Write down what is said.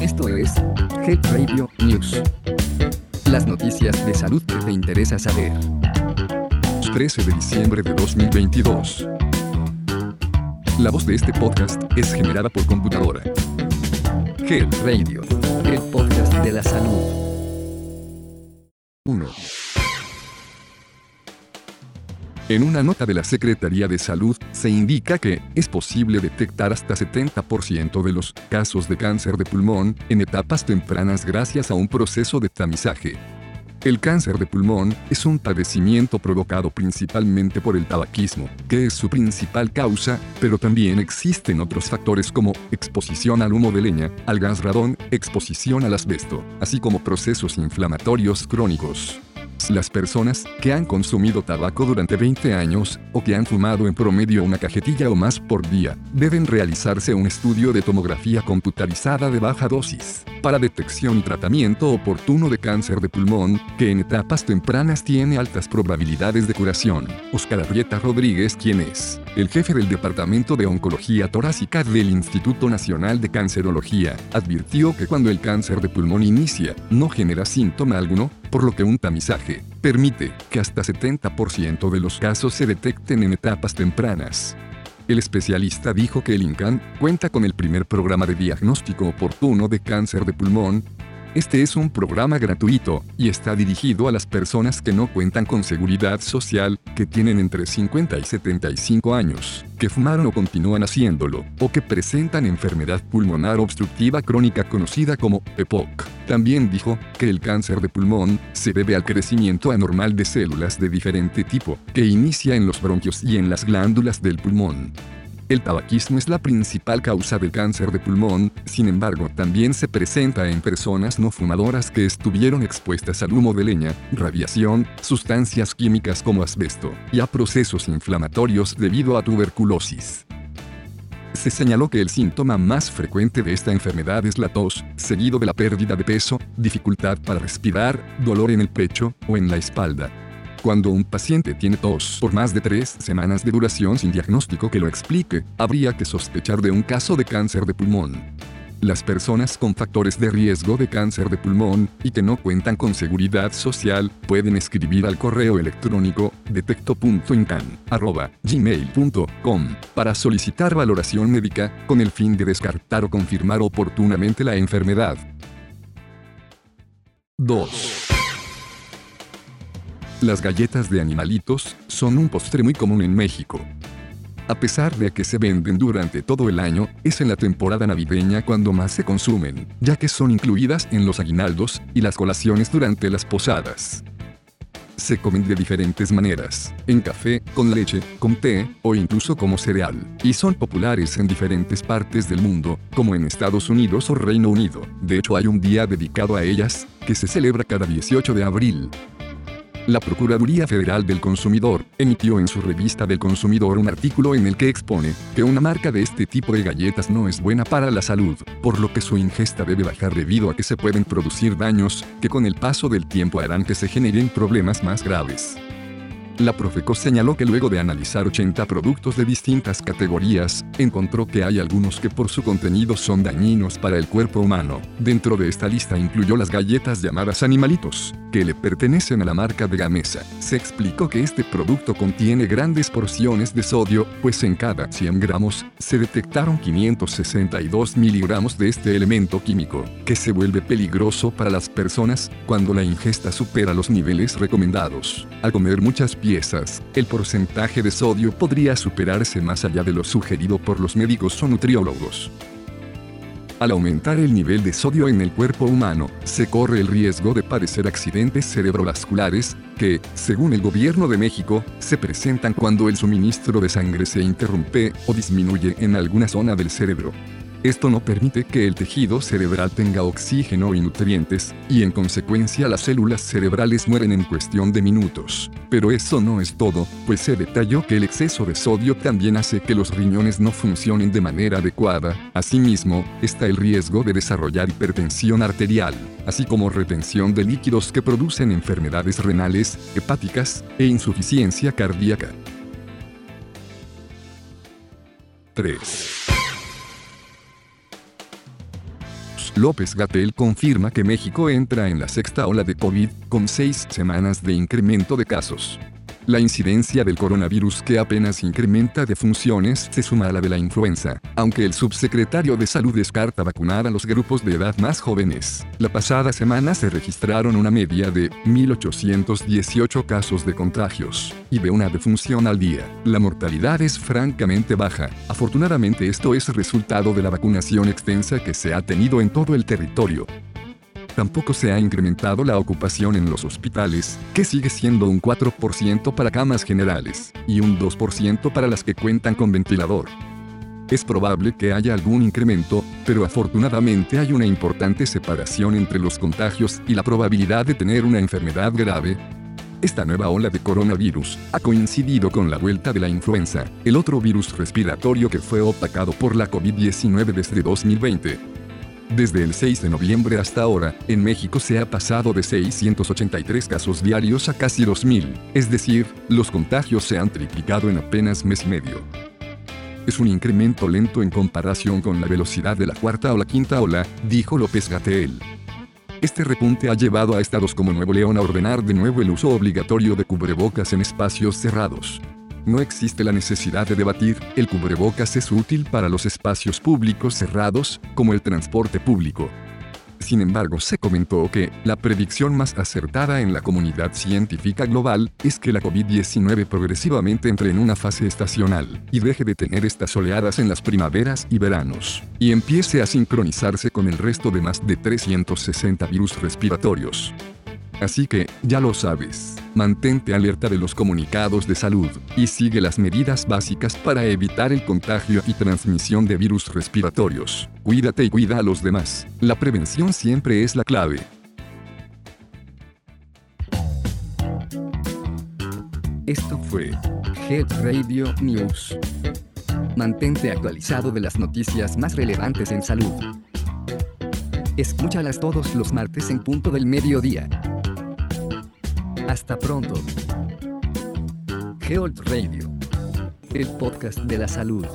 Esto es Health Radio News. Las noticias de salud que te interesa saber. 13 de diciembre de 2022. La voz de este podcast es generada por computadora. Health Radio, el podcast de la salud. 1. En una nota de la Secretaría de Salud, se indica que es posible detectar hasta 70% de los casos de cáncer de pulmón en etapas tempranas gracias a un proceso de tamizaje. El cáncer de pulmón es un padecimiento provocado principalmente por el tabaquismo, que es su principal causa, pero también existen otros factores como exposición al humo de leña, al gas radón, exposición al asbesto, así como procesos inflamatorios crónicos. Las personas que han consumido tabaco durante 20 años o que han fumado en promedio una cajetilla o más por día deben realizarse un estudio de tomografía computarizada de baja dosis para detección y tratamiento oportuno de cáncer de pulmón, que en etapas tempranas tiene altas probabilidades de curación. Oscar Arrieta Rodríguez, quien es el jefe del Departamento de Oncología Torácica del Instituto Nacional de Cancerología, advirtió que cuando el cáncer de pulmón inicia, no genera síntoma alguno, por lo que un tamizaje permite que hasta 70% de los casos se detecten en etapas tempranas. El especialista dijo que el INCAN cuenta con el primer programa de diagnóstico oportuno de cáncer de pulmón, este es un programa gratuito y está dirigido a las personas que no cuentan con seguridad social, que tienen entre 50 y 75 años, que fumaron o continúan haciéndolo, o que presentan enfermedad pulmonar obstructiva crónica conocida como EPOC. También dijo que el cáncer de pulmón se debe al crecimiento anormal de células de diferente tipo, que inicia en los bronquios y en las glándulas del pulmón. El tabaquismo es la principal causa del cáncer de pulmón, sin embargo también se presenta en personas no fumadoras que estuvieron expuestas al humo de leña, radiación, sustancias químicas como asbesto, y a procesos inflamatorios debido a tuberculosis. Se señaló que el síntoma más frecuente de esta enfermedad es la tos, seguido de la pérdida de peso, dificultad para respirar, dolor en el pecho o en la espalda. Cuando un paciente tiene tos por más de tres semanas de duración sin diagnóstico que lo explique, habría que sospechar de un caso de cáncer de pulmón. Las personas con factores de riesgo de cáncer de pulmón y que no cuentan con seguridad social pueden escribir al correo electrónico detecto.incan.gmail.com para solicitar valoración médica con el fin de descartar o confirmar oportunamente la enfermedad. 2. Las galletas de animalitos son un postre muy común en México. A pesar de que se venden durante todo el año, es en la temporada navideña cuando más se consumen, ya que son incluidas en los aguinaldos y las colaciones durante las posadas. Se comen de diferentes maneras, en café, con leche, con té o incluso como cereal, y son populares en diferentes partes del mundo, como en Estados Unidos o Reino Unido. De hecho hay un día dedicado a ellas, que se celebra cada 18 de abril. La Procuraduría Federal del Consumidor emitió en su revista del consumidor un artículo en el que expone que una marca de este tipo de galletas no es buena para la salud, por lo que su ingesta debe bajar debido a que se pueden producir daños que con el paso del tiempo harán que se generen problemas más graves. La Profeco señaló que luego de analizar 80 productos de distintas categorías, encontró que hay algunos que por su contenido son dañinos para el cuerpo humano. Dentro de esta lista incluyó las galletas llamadas animalitos, que le pertenecen a la marca de Gamesa. Se explicó que este producto contiene grandes porciones de sodio, pues en cada 100 gramos se detectaron 562 miligramos de este elemento químico, que se vuelve peligroso para las personas cuando la ingesta supera los niveles recomendados. Al comer muchas piezas, el porcentaje de sodio podría superarse más allá de lo sugerido por los médicos o nutriólogos. Al aumentar el nivel de sodio en el cuerpo humano, se corre el riesgo de padecer accidentes cerebrovasculares, que, según el gobierno de México, se presentan cuando el suministro de sangre se interrumpe o disminuye en alguna zona del cerebro. Esto no permite que el tejido cerebral tenga oxígeno y nutrientes, y en consecuencia las células cerebrales mueren en cuestión de minutos. Pero eso no es todo, pues se detalló que el exceso de sodio también hace que los riñones no funcionen de manera adecuada. Asimismo, está el riesgo de desarrollar hipertensión arterial, así como retención de líquidos que producen enfermedades renales, hepáticas e insuficiencia cardíaca. 3. López Gatel confirma que México entra en la sexta ola de COVID, con seis semanas de incremento de casos. La incidencia del coronavirus que apenas incrementa de funciones se suma a la de la influenza, aunque el subsecretario de Salud descarta vacunar a los grupos de edad más jóvenes. La pasada semana se registraron una media de 1.818 casos de contagios y de una defunción al día. La mortalidad es francamente baja. Afortunadamente esto es resultado de la vacunación extensa que se ha tenido en todo el territorio. Tampoco se ha incrementado la ocupación en los hospitales, que sigue siendo un 4% para camas generales, y un 2% para las que cuentan con ventilador. Es probable que haya algún incremento, pero afortunadamente hay una importante separación entre los contagios y la probabilidad de tener una enfermedad grave. Esta nueva ola de coronavirus ha coincidido con la vuelta de la influenza, el otro virus respiratorio que fue opacado por la COVID-19 desde 2020. Desde el 6 de noviembre hasta ahora, en México se ha pasado de 683 casos diarios a casi 2.000, es decir, los contagios se han triplicado en apenas mes y medio. Es un incremento lento en comparación con la velocidad de la cuarta o la quinta ola, dijo López Gatel. Este repunte ha llevado a estados como Nuevo León a ordenar de nuevo el uso obligatorio de cubrebocas en espacios cerrados. No existe la necesidad de debatir, el cubrebocas es útil para los espacios públicos cerrados, como el transporte público. Sin embargo, se comentó que la predicción más acertada en la comunidad científica global es que la COVID-19 progresivamente entre en una fase estacional y deje de tener estas oleadas en las primaveras y veranos, y empiece a sincronizarse con el resto de más de 360 virus respiratorios. Así que, ya lo sabes, mantente alerta de los comunicados de salud y sigue las medidas básicas para evitar el contagio y transmisión de virus respiratorios. Cuídate y cuida a los demás. La prevención siempre es la clave. Esto fue Head Radio News. Mantente actualizado de las noticias más relevantes en salud. Escúchalas todos los martes en punto del mediodía. Hasta pronto. Health Radio, el podcast de la salud.